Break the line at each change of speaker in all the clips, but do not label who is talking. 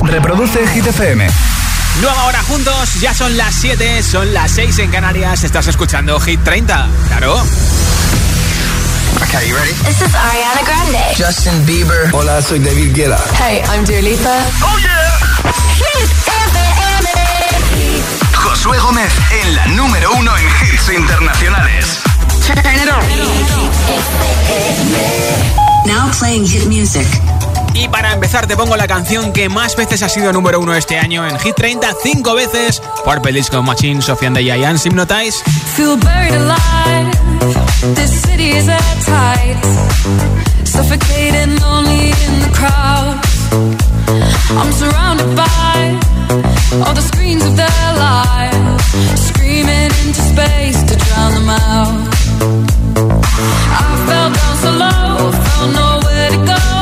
Reproduce Hit FM.
Nueva hora juntos, ya son las 7, son las 6 en Canarias. Estás escuchando Hit 30, claro.
Okay, you ready?
This is Ariana Grande.
Justin Bieber.
Hola, soy David Guetta.
Hey, I'm Dua Lipa.
Oh yeah.
Hit FM.
Josué Gómez en la número uno en hits internacionales.
Turn it on.
Now playing hit music.
Y para empezar te pongo la canción que más veces ha sido número uno este año en Hit 30, cinco veces. Purple Disco Machine, Sofian de Giants, Hypnotize.
Feel buried alive. This city is at tight. Suffocating lonely in the crowd. I'm surrounded by all the screens of their lives. Screaming into space to drown them out. I fell down so low, found nowhere to go.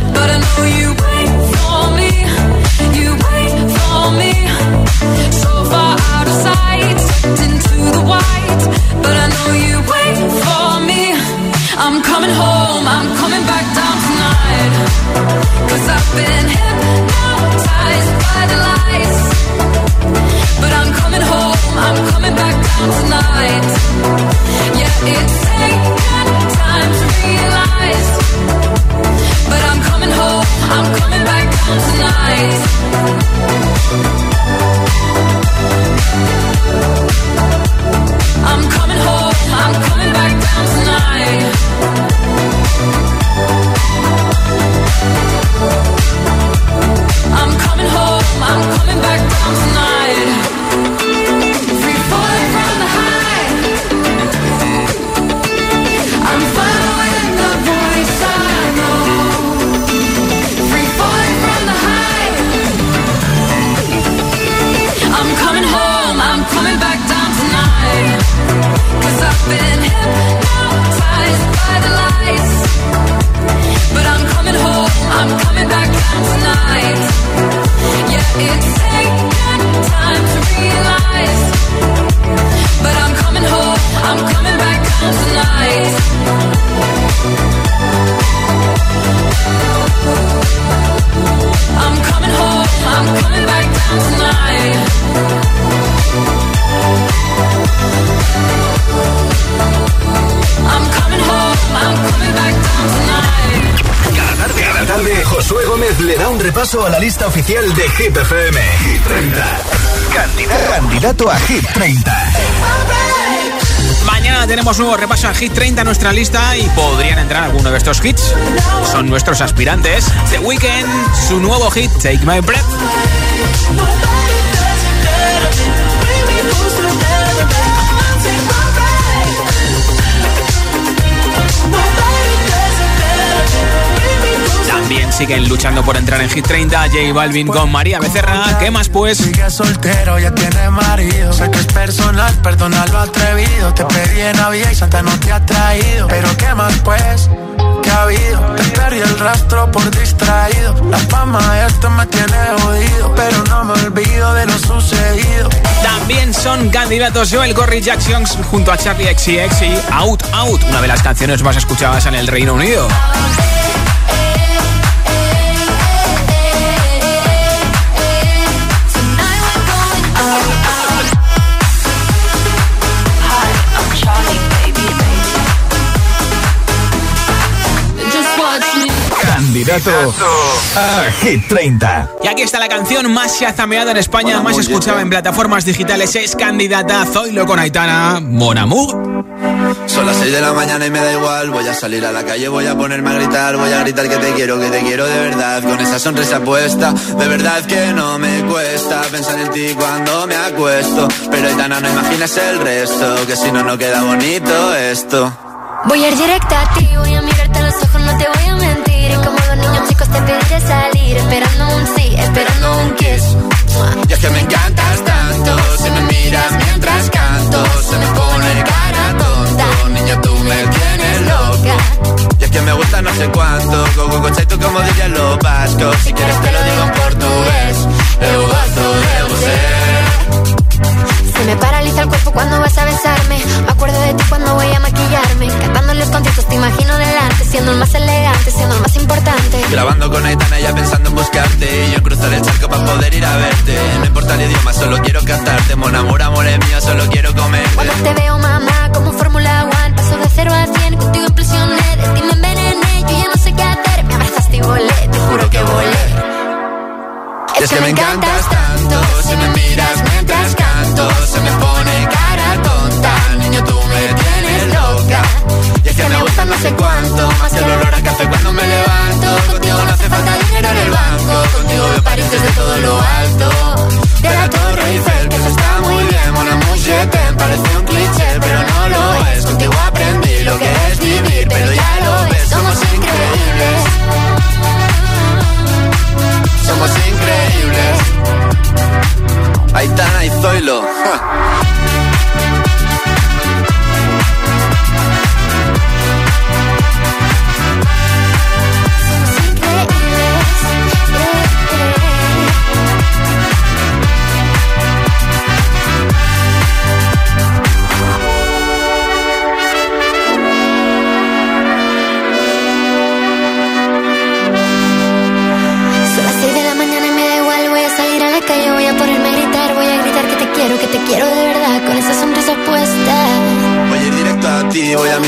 Oficial de Hit FM. Hit 30. Candidato, candidato a Hit 30.
Mañana tenemos nuevo repaso al Hit 30 a nuestra lista y podrían entrar alguno de estos hits. Son nuestros aspirantes. The Weeknd, su nuevo hit, Take My Breath. Siguen luchando por entrar en Hit 30 J Balvin con María Becerra. ¿Qué más pues?
Sigue soltero, ya tiene marido. Sé que es personal, perdona lo atrevido. Te pedí en Navidad y Santa no te ha traído. Pero ¿qué más pues? ¿Qué ha habido? Te perdí el rastro por distraído. La fama de esto me tiene jodido. Pero no me olvido de lo sucedido.
También son candidatos Joel Corry Jackson junto a Charlie XCX y Out Out, una de las canciones más escuchadas en el Reino Unido.
Candidato a Hit 30.
Y aquí está la canción más chazameada en España, más escuchada en plataformas digitales. Es candidata Zoilo con Aitana Mon
Son las 6 de la mañana y me da igual. Voy a salir a la calle, voy a ponerme a gritar. Voy a gritar que te quiero, que te quiero de verdad. Con esa sonrisa puesta, de verdad que no me cuesta pensar en ti cuando me acuesto. Pero Aitana, no imaginas el resto, que si no, no queda bonito esto.
Voy a ir directa a ti, voy a mirarte a los ojos, no te voy a mentir. Chicos te pediré salir, esperando un sí, esperando un kiss.
Y es que me encantas tanto, si me miras mientras canto, se me pone cara tonta. Niña, tú me tienes loca. Y es que me gusta no sé cuánto, go go go tú como dirían los vascos. Si quieres te lo digo en portugués,
importante.
Grabando con Aitana ya pensando en buscarte. Y yo en cruzar el charco para poder ir a verte. No importa el idioma, solo quiero cantarte. Mon amor, amor es mío, solo quiero comer.
Cuando te veo, mamá, como Fórmula One. Paso de cero a cien, contigo impresioné. De ti me envenené, yo ya no sé qué hacer. Me abrazaste y volé, te juro que volé.
Es que me encantas tanto, si me miras mientras canto, se me me gusta no sé cuánto, más que el olor a café cuando me levanto. Contigo no hace falta dinero en el banco, contigo me París desde todo lo alto. De la Torre Eiffel, que eso está muy bien, amour, je t'aime, parece un cliché, pero no lo es. Contigo aprendí lo que es vivir, pero ya lo ves, somos increíbles. Somos increíbles. Aitana y Zoilo. ja.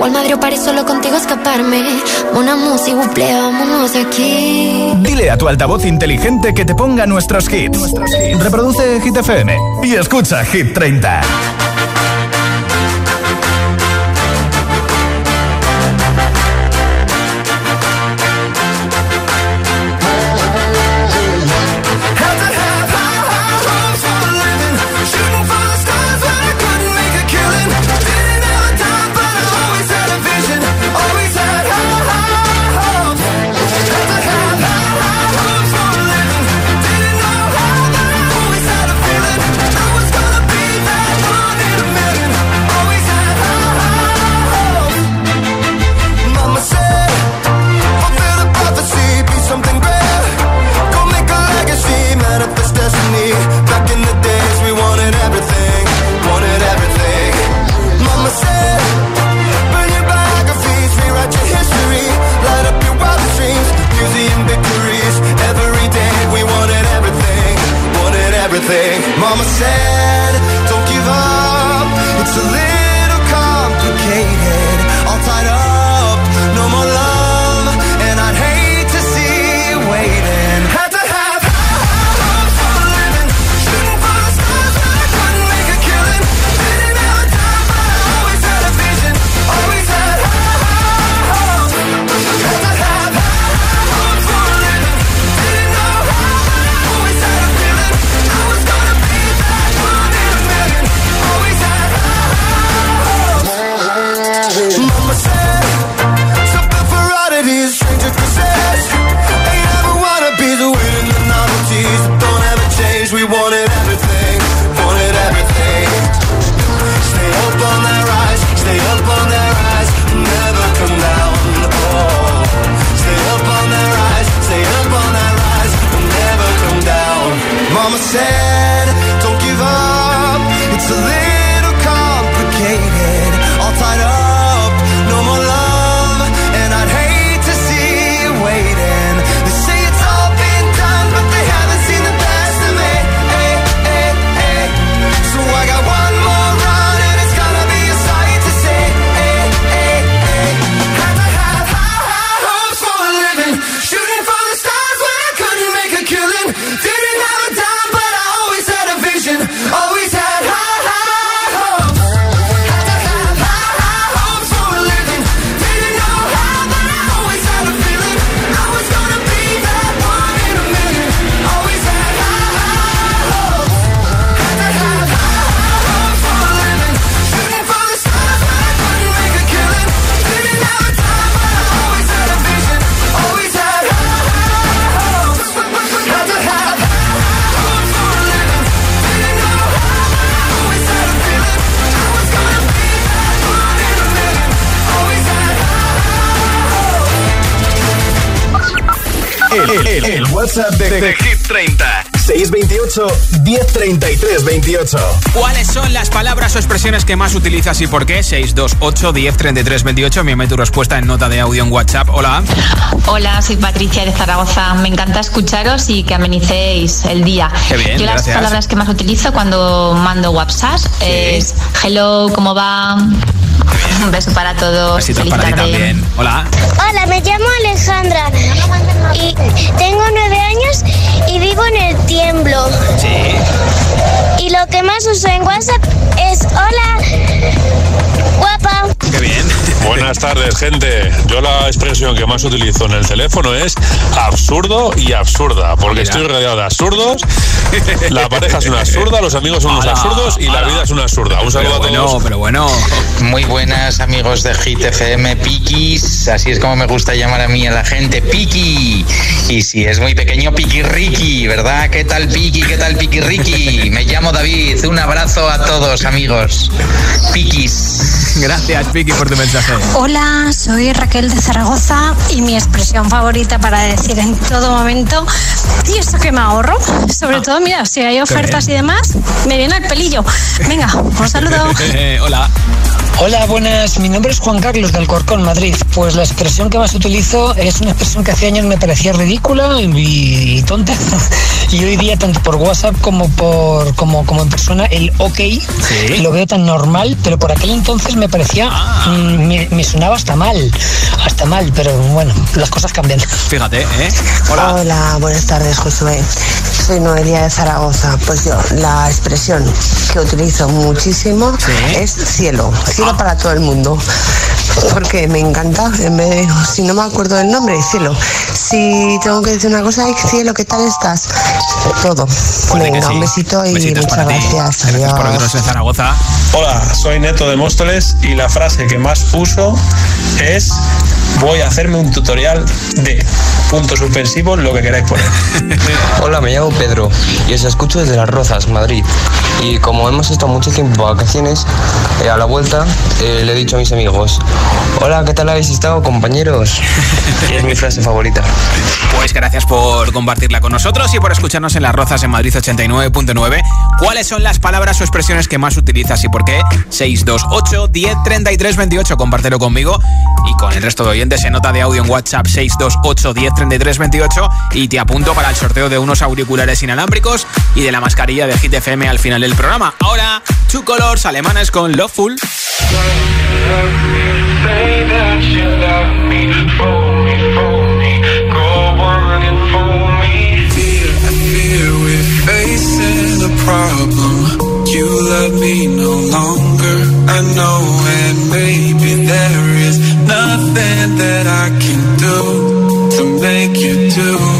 da igual Madrid o París, solo contigo escaparme. Una música, buple, vámonos aquí.
Dile a tu altavoz inteligente que te ponga nuestros hits. Reproduce Hit FM y escucha Hit 30.
WhatsApp de, de, Hit 30. 628 1033 28.
¿Cuáles son las palabras o expresiones que más utilizas y por qué? 628 1033 28. Envíame tu respuesta en nota de audio en WhatsApp. Hola.
Hola, soy Patricia de Zaragoza. Me encanta escucharos y que amenicéis el día.
Qué bien,
Yo las
gracias.
palabras que más utilizo cuando mando WhatsApp es hello, ¿cómo va? Un beso para todos.
Besitos
Feliz
para ti también. Hola.
Hola, me llamo Alejandra y tengo nueve años y vivo en el tiemblo.
Sí.
Y lo que más uso en WhatsApp es hola, guapa.
Qué bien.
Buenas tardes, gente. Yo la expresión que más utilizo en el teléfono es absurdo y absurda, porque
Mira.
estoy rodeado de absurdos. La pareja es una absurda, los amigos son unos
Ala,
absurdos y la vida es una absurda. Un saludo
Pero
a
bueno,
todos.
pero bueno.
Muy buenas amigos de Hit FM Pikis, así es como me gusta llamar a mí a la gente Piki. Y si es muy pequeño, Piki Ricky, ¿verdad? ¿Qué tal Piki? ¿Qué tal Ricky? Me llamo David, un abrazo a todos amigos. Pikis.
Gracias, Vicky, por tu mensaje.
Hola, soy Raquel de Zaragoza y mi expresión favorita para decir en todo momento, y eso que me ahorro, sobre todo, mira, si hay ofertas y demás, me viene el pelillo. Venga, un saludo.
Hola.
Hola, buenas. Mi nombre es Juan Carlos del Corcón, Madrid. Pues la expresión que más utilizo es una expresión que hace años me parecía ridícula y, y tonta. Y hoy día, tanto por WhatsApp como por como, como en persona, el OK lo veo tan normal, pero por aquel entonces me parecía, mm, me, me sonaba hasta mal, hasta mal, pero bueno, las cosas cambian.
Fíjate, ¿eh? Hola.
Hola, buenas tardes, Josué. Soy Noelia de Zaragoza. Pues yo, la expresión que utilizo muchísimo es cielo. Cielo para todo el mundo. Porque me encanta. De- si no me acuerdo del nombre, cielo. Si tengo que decir una cosa, ay, cielo, ¿qué tal estás? Todo. Venga,
sí.
un besito y
Besitos
muchas
para ti.
gracias.
Gracias por en Zaragoza.
Hola, soy Neto de Móstoles y la frase que más uso es voy a hacerme un tutorial de punto suspensivo, lo que queráis poner.
Hola, me llamo Pedro y os escucho desde Las Rozas, Madrid. Y como hemos estado mucho tiempo de vacaciones, eh, a la vuelta eh, le he dicho a mis amigos, hola, ¿qué tal habéis estado, compañeros? Y es mi frase favorita.
Pues gracias por compartirla con nosotros y por escucharnos en Las Rozas en Madrid 89.9. ¿Cuáles son las palabras o expresiones que más utilizas y por qué? 628 10 33 28. Compártelo conmigo y con el resto de oyentes en nota de audio en WhatsApp 628 10 33 28 y te apunto para el sorteo de unos auriculares inalámbricos y de la mascarilla de Hit FM al final del programa. Ahora, Two Colors alemanes con Loveful.
You love me,
that I can do you do.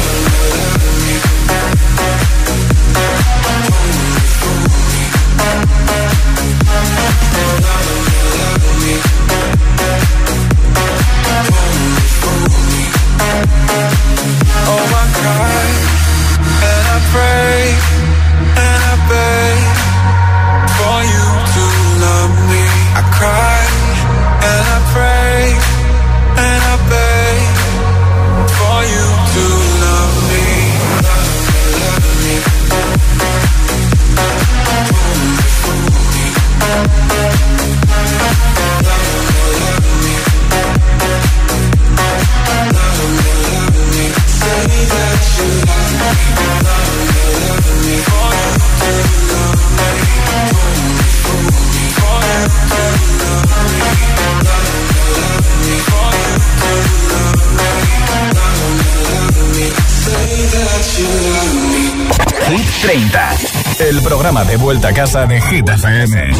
Hit
30, el programa de vuelta a casa de Hit FM.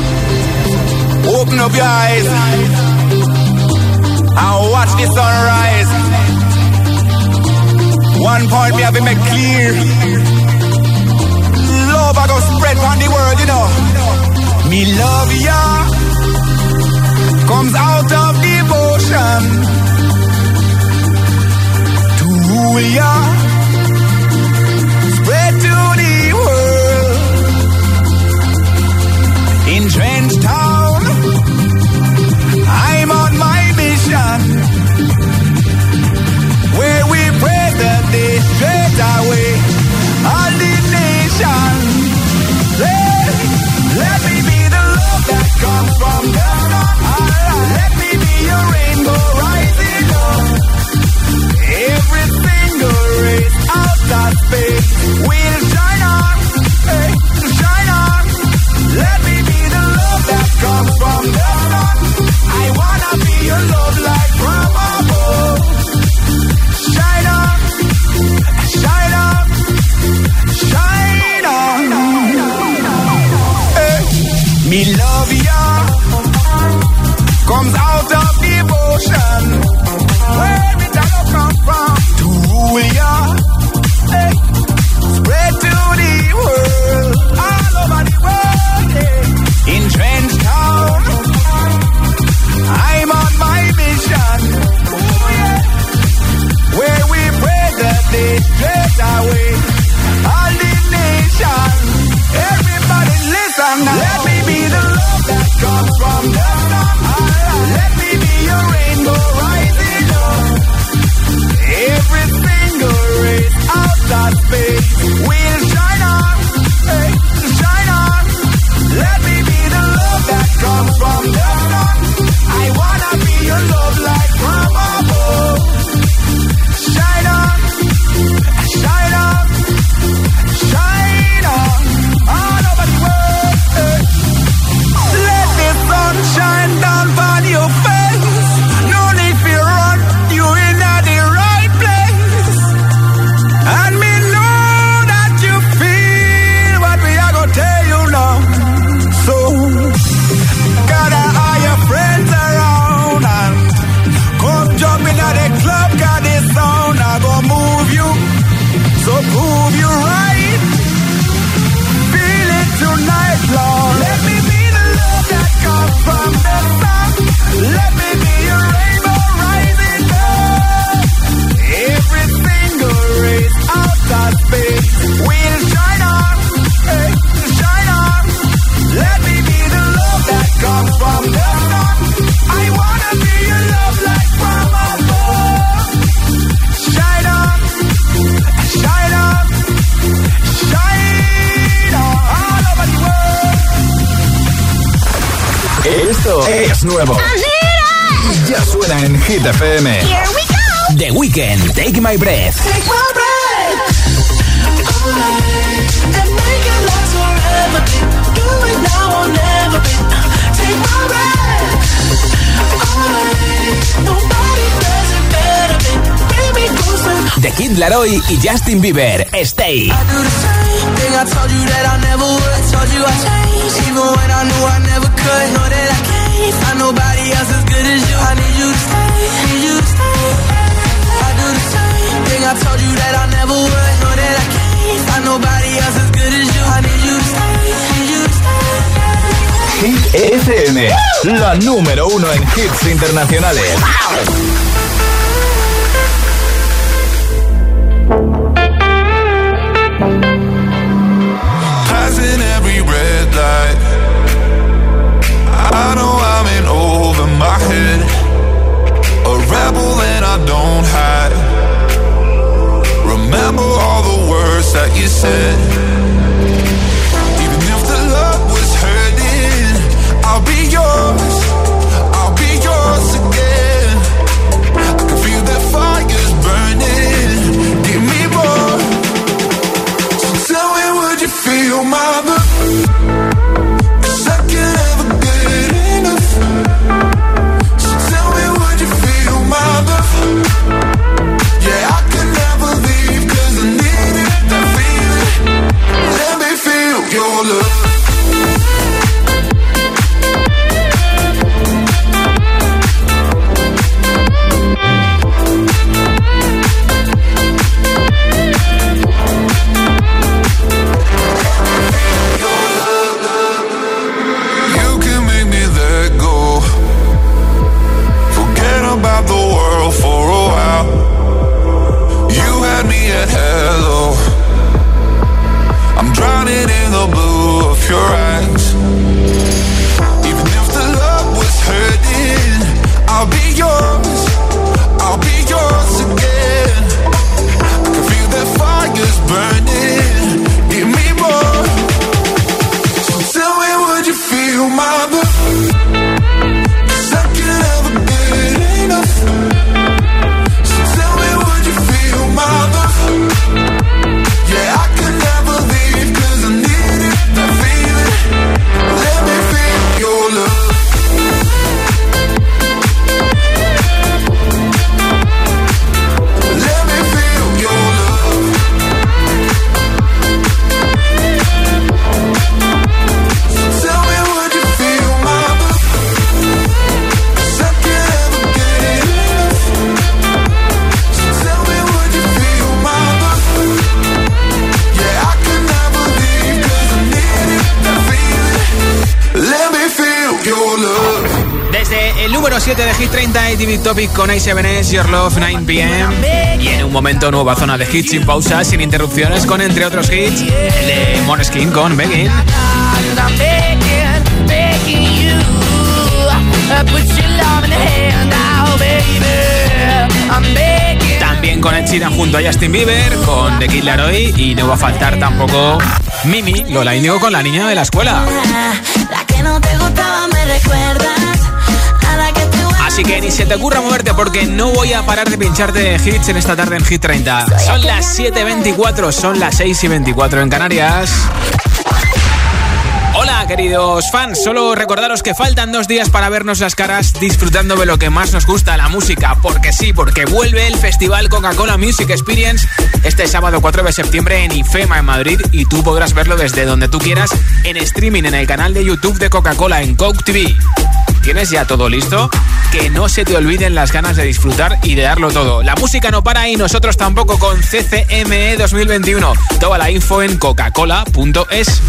Open up your eyes and watch the sunrise. One point me have to make clear. Love I go spread on the world, you know. Me love ya comes out of devotion to rule ya. to the world. In Trench Town, I'm on my mission. Where we pray that they straight away all the nation. Let, let me be the love that comes from down on high. Let me be your rainbow rising up. Every single race out of space.
We
Justin Bieber, Stay.
Stay.
Hit FM, la número uno en hits internacionales.
Wow. that you said.
sure 30 y TV Topic con A7S, Your Love, 9 pm. Y en un momento, nueva zona de hits sin pausa, sin interrupciones, con entre otros hits, el de Moneskin con Begging. También con el China junto a Justin Bieber, con The Kid Laroi y no va a faltar tampoco Mimi, Lola Índigo con la niña de la escuela. Así que ni se te ocurra moverte porque no voy a parar de pincharte hits en esta tarde en Hit 30. Son las 7.24, son las 6.24 en Canarias. Hola queridos fans, solo recordaros que faltan dos días para vernos las caras disfrutando de lo que más nos gusta, la música, porque sí, porque vuelve el Festival Coca-Cola Music Experience este sábado 4 de septiembre en IFEMA en Madrid y tú podrás verlo desde donde tú quieras en streaming en el canal de YouTube de Coca-Cola en Coke TV. ¿Tienes ya todo listo? Que no se te olviden las ganas de disfrutar y de darlo todo. La música no para y nosotros tampoco con CCME 2021. Toda la info en coca-cola.es.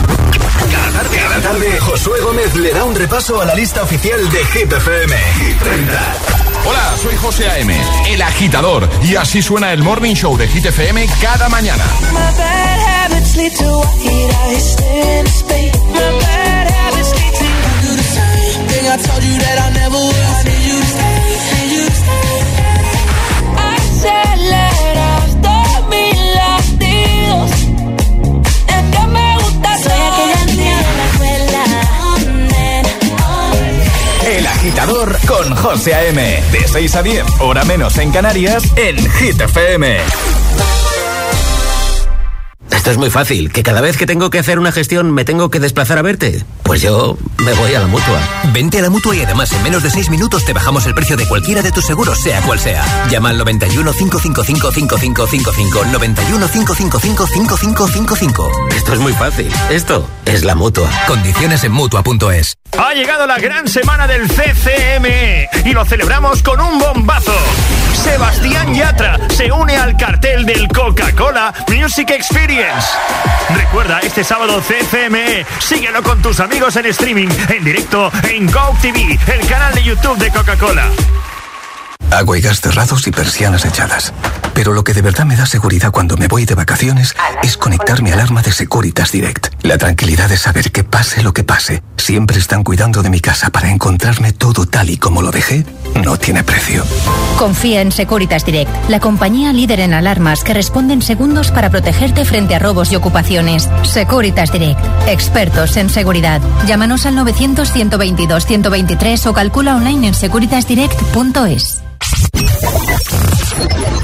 Cada tarde, cada tarde, Josué Gómez le da un repaso a la lista oficial de Hit FM.
Hola, soy José A.M., el agitador, y así suena el Morning Show de Hit FM cada mañana.
I told you that I never would. I need you to stay, need you to stay. Aceleraste mis latidos. Es que me gusta Soy aquella niña de la escuela.
El agitador con José A.M. De 6 a 10, hora menos en Canarias, en Hit FM.
Esto es muy fácil, que cada vez que tengo que hacer una gestión me tengo que desplazar a verte. Pues yo me voy a la mutua.
Vente a la mutua y además en menos de 6 minutos te bajamos el precio de cualquiera de tus seguros, sea cual sea. Llama al 91 555 5555. 91 555 5555.
Esto es muy fácil. Esto es la mutua.
Condiciones en mutua.es.
Ha llegado la gran semana del CCME y lo celebramos con un bombazo. Sebastián Yatra se une al cartel del Coca-Cola Music Experience. Recuerda, este sábado CCME, síguelo con tus amigos en streaming, en directo en Go TV, el canal de YouTube de Coca-Cola.
Agua y gas cerrados y persianas echadas. Pero lo que de verdad me da seguridad cuando me voy de vacaciones es conectar mi alarma de Securitas Direct. La tranquilidad de saber que pase lo que pase, siempre están cuidando de mi casa para encontrarme todo tal y como lo dejé, no tiene precio.
Confía en Securitas Direct, la compañía líder en alarmas que responde en segundos para protegerte frente a robos y ocupaciones. Securitas Direct, expertos en seguridad. Llámanos al 900-122-123 o calcula online en securitasdirect.es.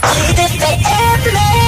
Leave it to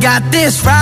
got this right.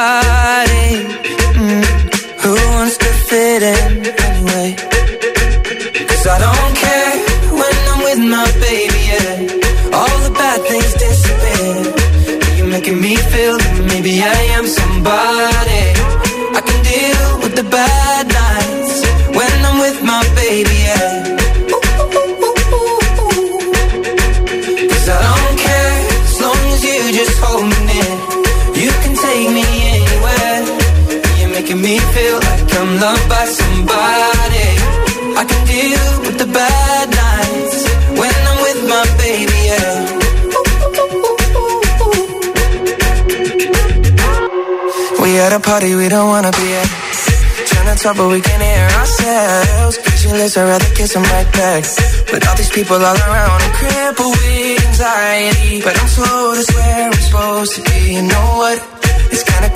side loved by somebody. I can deal with the bad nights when I'm with my baby, yeah. We at a party we don't wanna be at. Trying to talk but we can't hear ourselves. Pictureless, I'd rather kiss them right back. With all these people all around, I'm crippled with anxiety. But I'm told it's where I'm supposed to be. You know what?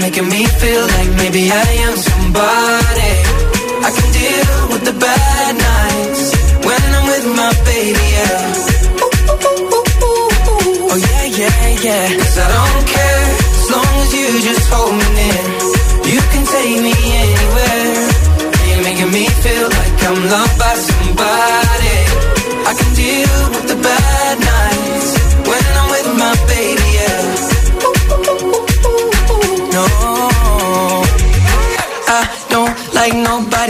Making me feel like maybe I am somebody. I can deal with the bad nights when I'm with my baby, yeah. Oh yeah, yeah, yeah. Cause I don't care as long as you just hold me near. You can take me anywhere. You're making me feel like I'm loved by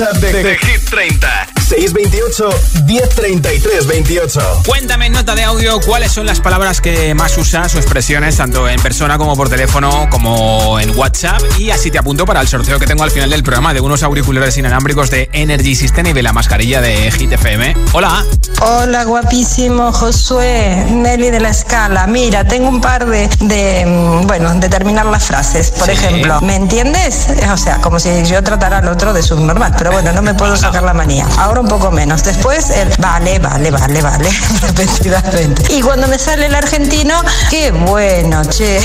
WhatsApp de, de Hit 30 628 1033 28
Cuéntame en nota de audio cuáles son las palabras que más usas o expresiones, tanto en persona como por teléfono, como en WhatsApp. Y así te apunto para el sorteo que tengo al final del programa de unos auriculares inalámbricos de Energy System y de la mascarilla de Hit FM. Hola.
Hola, guapísimo Josué, Nelly de la Escala. Mira, tengo un par de, de, mm, bueno, de terminar las frases. Por
Sí.
ejemplo, ¿me entiendes? O sea, como si yo tratara al otro de subnormal, pero bueno, no me puedo sacar la manía. Ahora un poco menos. Después el vale, vale, vale, vale, repetidamente. Y cuando me sale el argentino, qué bueno, che.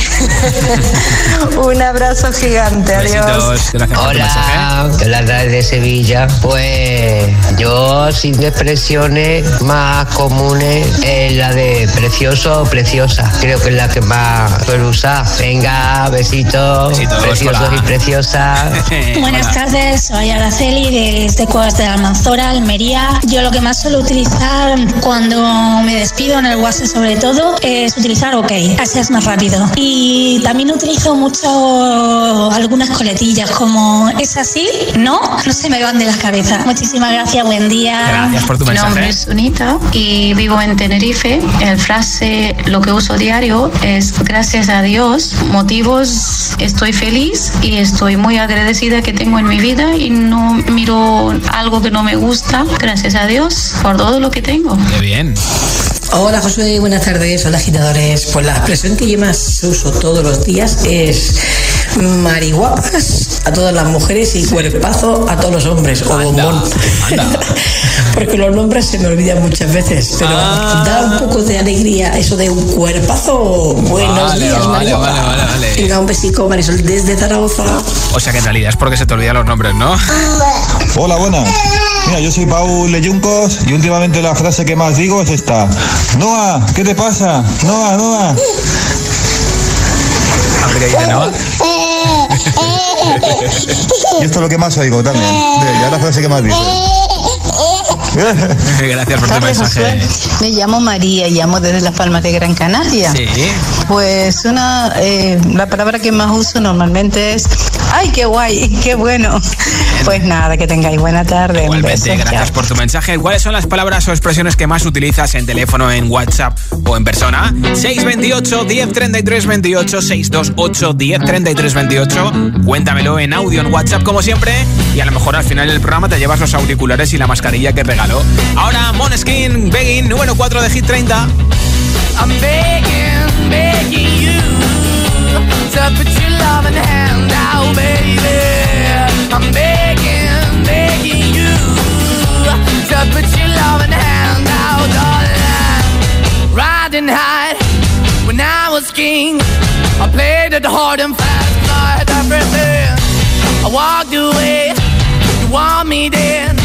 un abrazo gigante, adiós.
Besitos.
Hola, hola de Sevilla. Pues yo sin expresiones más comunes es la de precioso o preciosa. Creo que es la que más suelo usar. Venga, besitos, preciosos
hola.
y preciosas.
Buenas tardes, soy Araceli desde Cuevas de Almanzora, Yo lo que más suelo utilizar cuando me despido en el WhatsApp sobre todo es utilizar OK, así es más rápido. Y también utilizo mucho algunas coletillas como es así, no, no se me van de la cabeza. Muchísimas gracias, buen día.
Gracias por tu
Mi
mensaje.
nombre es Sunita y vivo en Tenerife. El frase, lo que uso diario es gracias a Dios, motivos, estoy feliz y estoy muy agradecida que tengo en mi vida y no miro algo que no me gusta, gracias a Dios por todo lo que tengo.
Qué bien.
Hola Josué, buenas tardes, hola agitadores. Pues la expresión que yo más uso todos los días es mariguapas a todas las mujeres y cuerpazo a todos los hombres o bombón. Porque los nombres se me olvidan muchas veces, pero
Ah.
da un poco de alegría eso de un cuerpazo. Buenos
Vale,
días,
vale, vale, vale, vale.
Venga, un besico, Marisol, desde Zaragoza.
O sea que en realidad es porque se te olvidan los nombres, ¿no?
Hola, buenas. Mira, yo soy Paul Leyuncos y últimamente la frase que más digo es esta. Noah, ¿qué te pasa? Noah, Noah.
A ver qué dice Noah.
Y esto es lo que más oigo también. De ella, la frase que más digo.
Gracias por tu mensaje.
Me llamo María y llamo desde Las Palmas de Gran Canaria.
Sí.
Pues una, eh, la palabra que más uso normalmente es, ¡ay, qué guay, qué bueno! Pues nada, que tengáis buena tarde.
Igualmente,
beso,
gracias
chao.
por tu mensaje. ¿Cuáles son las palabras o expresiones que más utilizas en teléfono, en WhatsApp o en persona? 628 1033 28 628 1033 28. Cuéntamelo en audio en WhatsApp como siempre y a lo mejor al final del programa te llevas los auriculares y la mascarilla que regaló. Ahora Moneskin, Begging, número 4 de Hit 30.
I'm begging, begging you to put your loving hand out, baby. I'm begging, begging you to put your loving hand out, darling. Riding high when I was king, I played it hard and fast, like everything. I walked away, you want me then.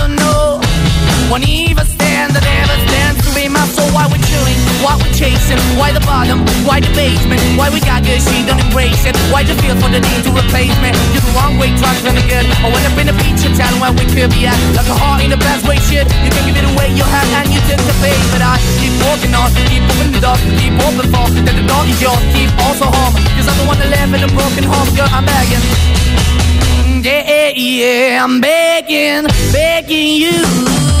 Won't even stand, that never stands to be my soul. Why we're chilling, why we're chasing, why the bottom, why the basement, why we got good, she don't embrace it. Why the feel for the need to replace me? You're the wrong way, trying to good. I went up in a feature town where we could be at. Like a heart in the best way, shit. You can give it away, you have, and you tend to pay. But I keep walking on, keep moving the dog, keep open for that the dog is yours, keep also home. Cause I'm the one that live in a broken home, girl, I'm begging. Yeah, Yeah, yeah, I'm begging, begging you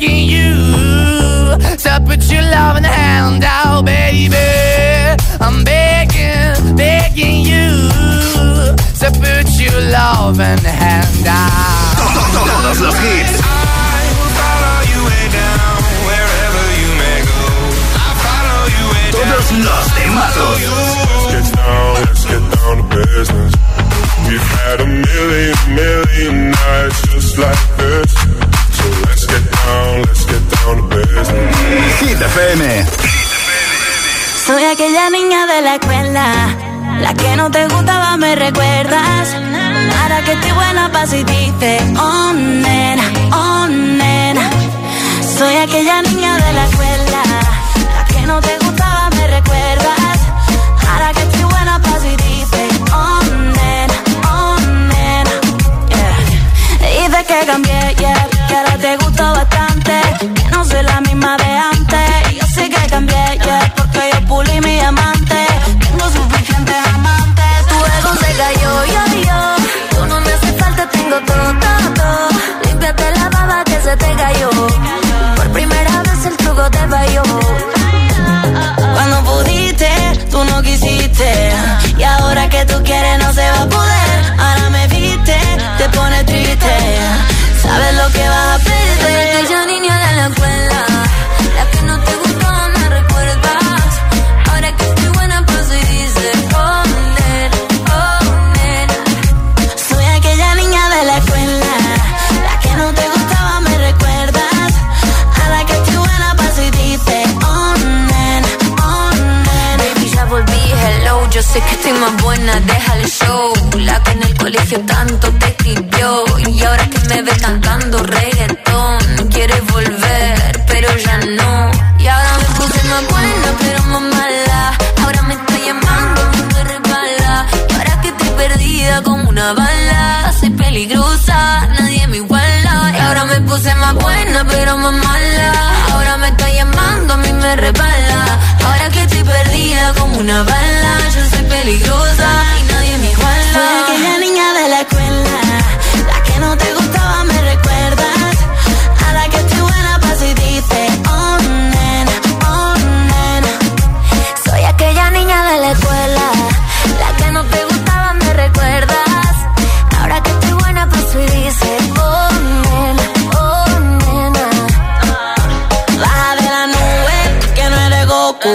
you to put your love in the hand out, baby. I'm begging, begging you to put your love in the hand out.
Todos los hits. Todos los temazos.
Let's get down, let's get down to business. We've had a million, million nights just like this. Let's get down, let's get down to business.
Hit FM.
Soy aquella niña de la escuela, la que no te gustaba, me recuerdas. Ahora que estoy buena pa' si dices, oh nena, oh nena. Soy aquella niña de la escuela, la que no te gustaba,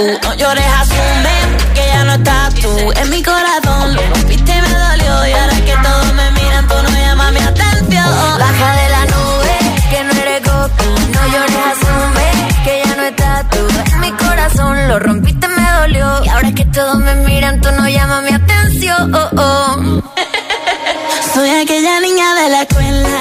No llores, asume que ya no estás tú. En mi corazón lo rompiste y me dolió. Y ahora que todos me miran, tú no llamas mi atención. Baja de la nube, que no eres Goku. No llores, asume que ya no estás tú. En mi corazón lo rompiste me dolió. Y ahora que todos me miran, tú no llamas mi atención. Soy aquella niña de la escuela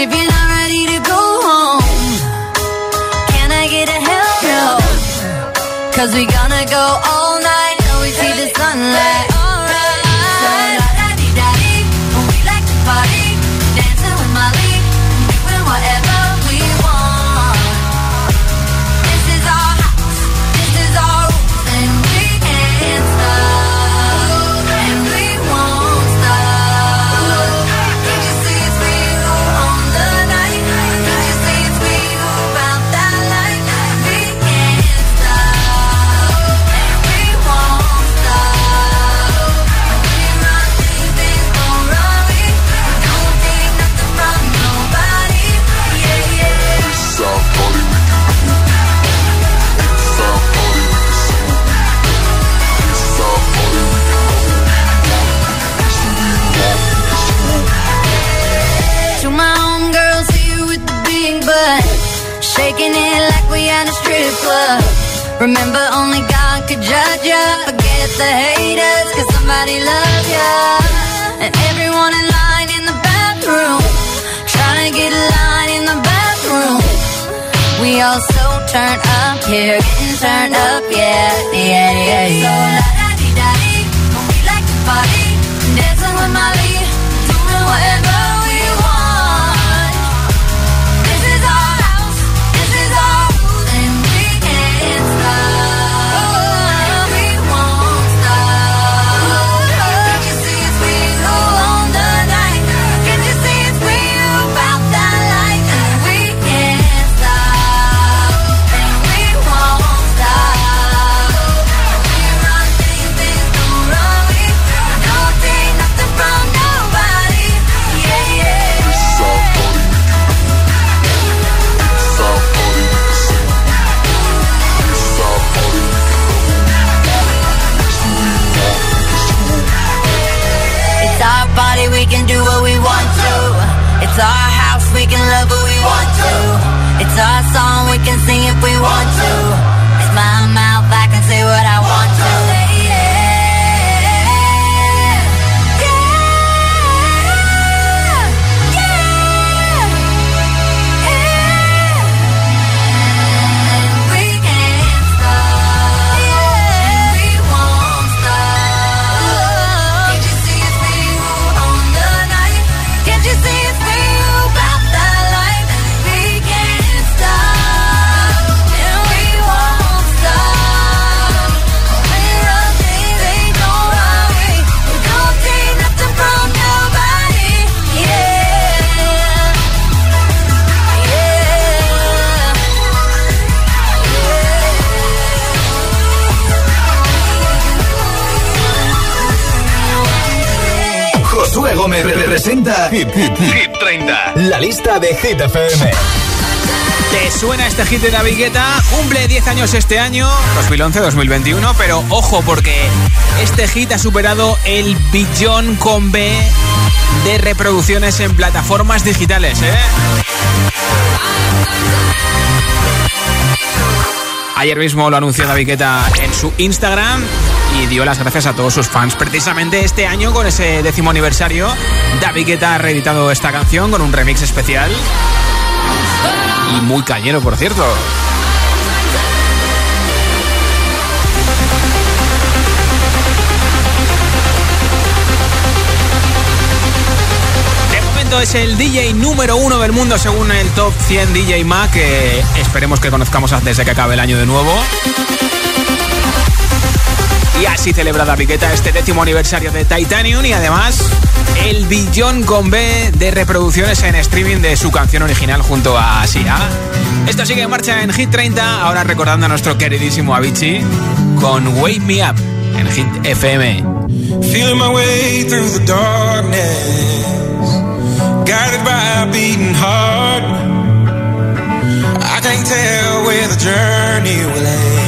If you're not ready to go home, can I get a help? No. Cause we gonna go all night till we see the sunlight. the haters, cause somebody loves ya. And everyone in line in the bathroom, trying to get a line in the bathroom. We all so turned up here, getting turned up, yeah, yeah, yeah, yeah. So la da dee da dee, we like to party, dancing with Molly, doing whatever.
Hit, hit, hit 30. La lista de Hit FM.
¿Te suena este hit de David Guetta? Cumple 10 años este año, 2011-2021, pero ojo porque este hit ha superado el billón con B de reproducciones en plataformas digitales, ¿eh? Ayer mismo lo anunció David Guetta en su Instagram y dio las gracias a todos sus fans. Precisamente este año, con ese décimo aniversario, David Guetta ha reeditado esta canción con un remix especial y muy cañero, por cierto. De momento es el DJ número uno del mundo según el Top 100 DJ Mac, que esperemos que conozcamos antes de que acabe el año de nuevo. Y así celebra David Guetta este décimo aniversario de Titanium y además el billón con B de reproducciones en streaming de su canción original junto a Sia. Esto sigue en marcha en Hit 30, ahora recordando a nuestro queridísimo Avicii con Wake Me Up en Hit FM.
Feeling my way through the darkness, guided by a heart. I can't tell where the journey will end,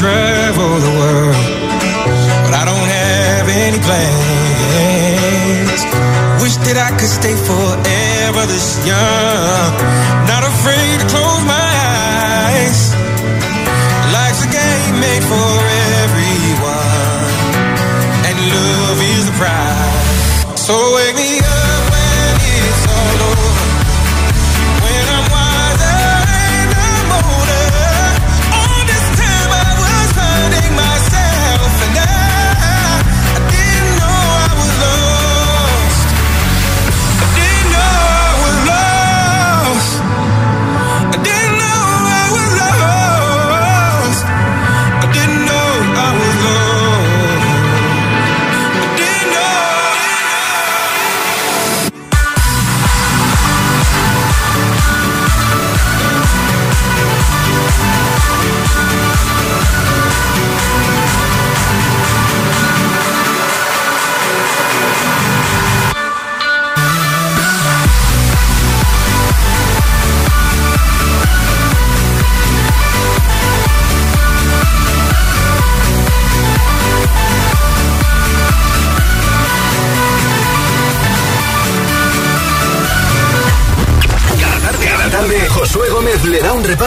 travel the world, but I don't have any plans. Wish that I could stay forever this young,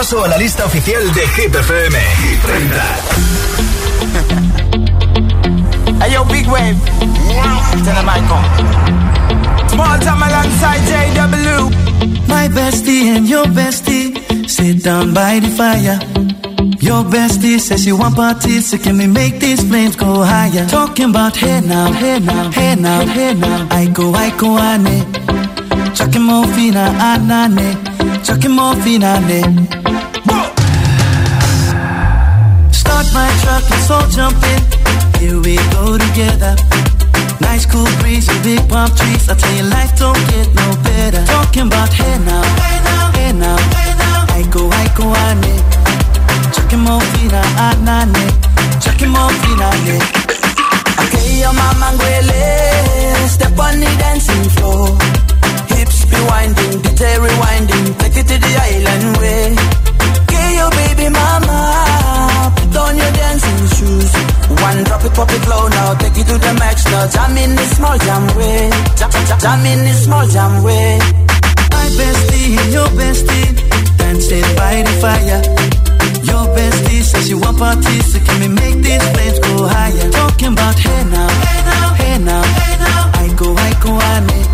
repaso a la lista oficial de Hit FM. Hit 30.
Hey yo, big wave. Come. Small time alongside JW.
My bestie and your bestie sit down by the fire. Your bestie says she want parties, so can we make these flames go higher? Talking about hey now, hey now, hey now, hey now. I go, I go, ane. Chucking more fina, anane. Chucking more fina, Start my truck, let's all jump in. Here we go together. Nice cool breeze and big palm trees. I tell you, life don't get no better. Talking about hey now, hey now, hey now, hey now. I go, I go, ane. Chucking more fina, ah, ah, anane. Chucking more fina, ne.
Okay, your mama. Step on the dancing floor hips be winding, DJ rewinding, take it to the island way. Get your baby mama, put on your dancing shoes. One drop it, pop it low now, take it to the max now. Jam in the small jam way, jam, jam, jam in the small jam way.
My bestie, your bestie, dancing by the fire. Your bestie says you want parties, so can we make this place go higher? Talking about hey now, hey now, hey now, hey now. I go, I go, I need.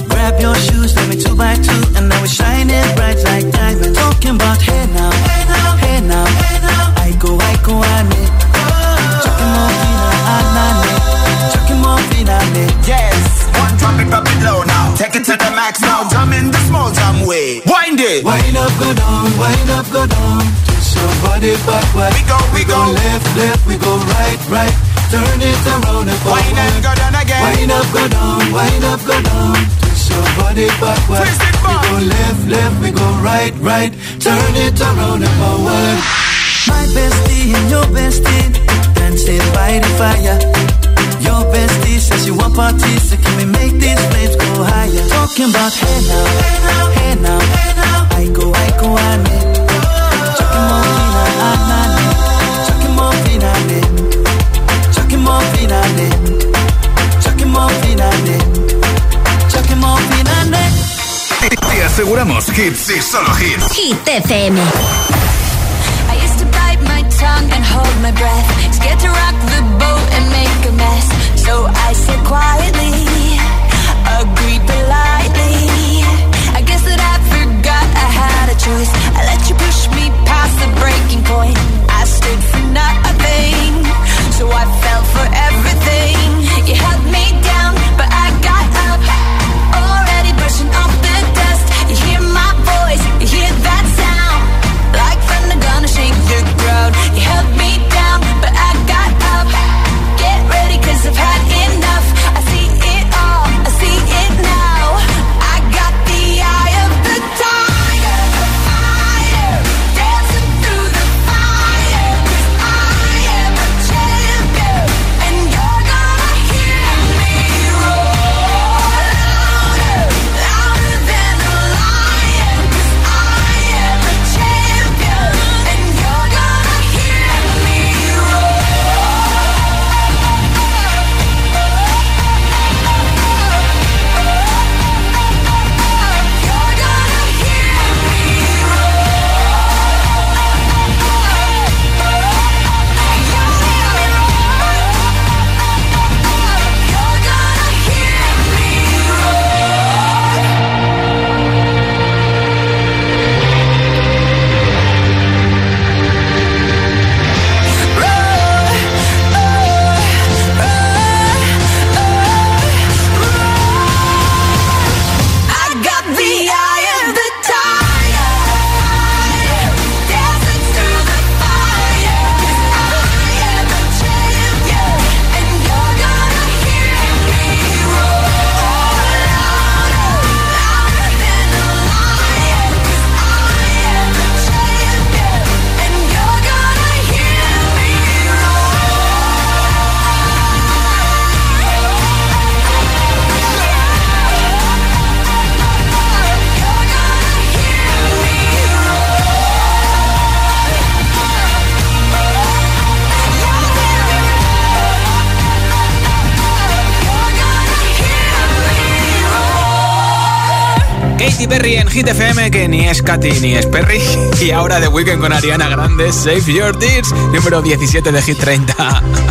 Grab your shoes, let me two by two, and now we're shining bright like diamonds. Talking about hey now, hey now, hey now, hey now. I go, I go, I need. Talking more fina, anane. Talking more fina,
Yes, one drop it, drop it low now Take it to the max now, jump in the small jam way Wind it
Wind up, go down, wind up, go down. Twist your body backward.
We go, we go.
left, left, we go right, right. Turn it around and forward.
Wind and go down again
Wind up, go down, wind up, go down. Twist your body backward.
Twist it.
We go left, left, we go right, right. Turn it around and forward. My bestie and your bestie dancing by the fire. Your bestie says you want parties, so can we make these flames go higher? Talking about hey now, hey now, hey now, hey now. I go, I go, I need.
Aseguramos hits y solo hits.
Hit FM.
I used to bite my tongue and hold my breath. Scared to rock the boat and make a mess. So I said quietly, politely. I guess that I forgot I had a choice. I let you push me past the breaking point. I stood for nothing. So I fell for everything. You held me down, but I
Perry en Hit FM, que ni es Katy ni es Perry. Y ahora The Weekend con Ariana Grande, Save Your Tears, número 17 de Hit 30.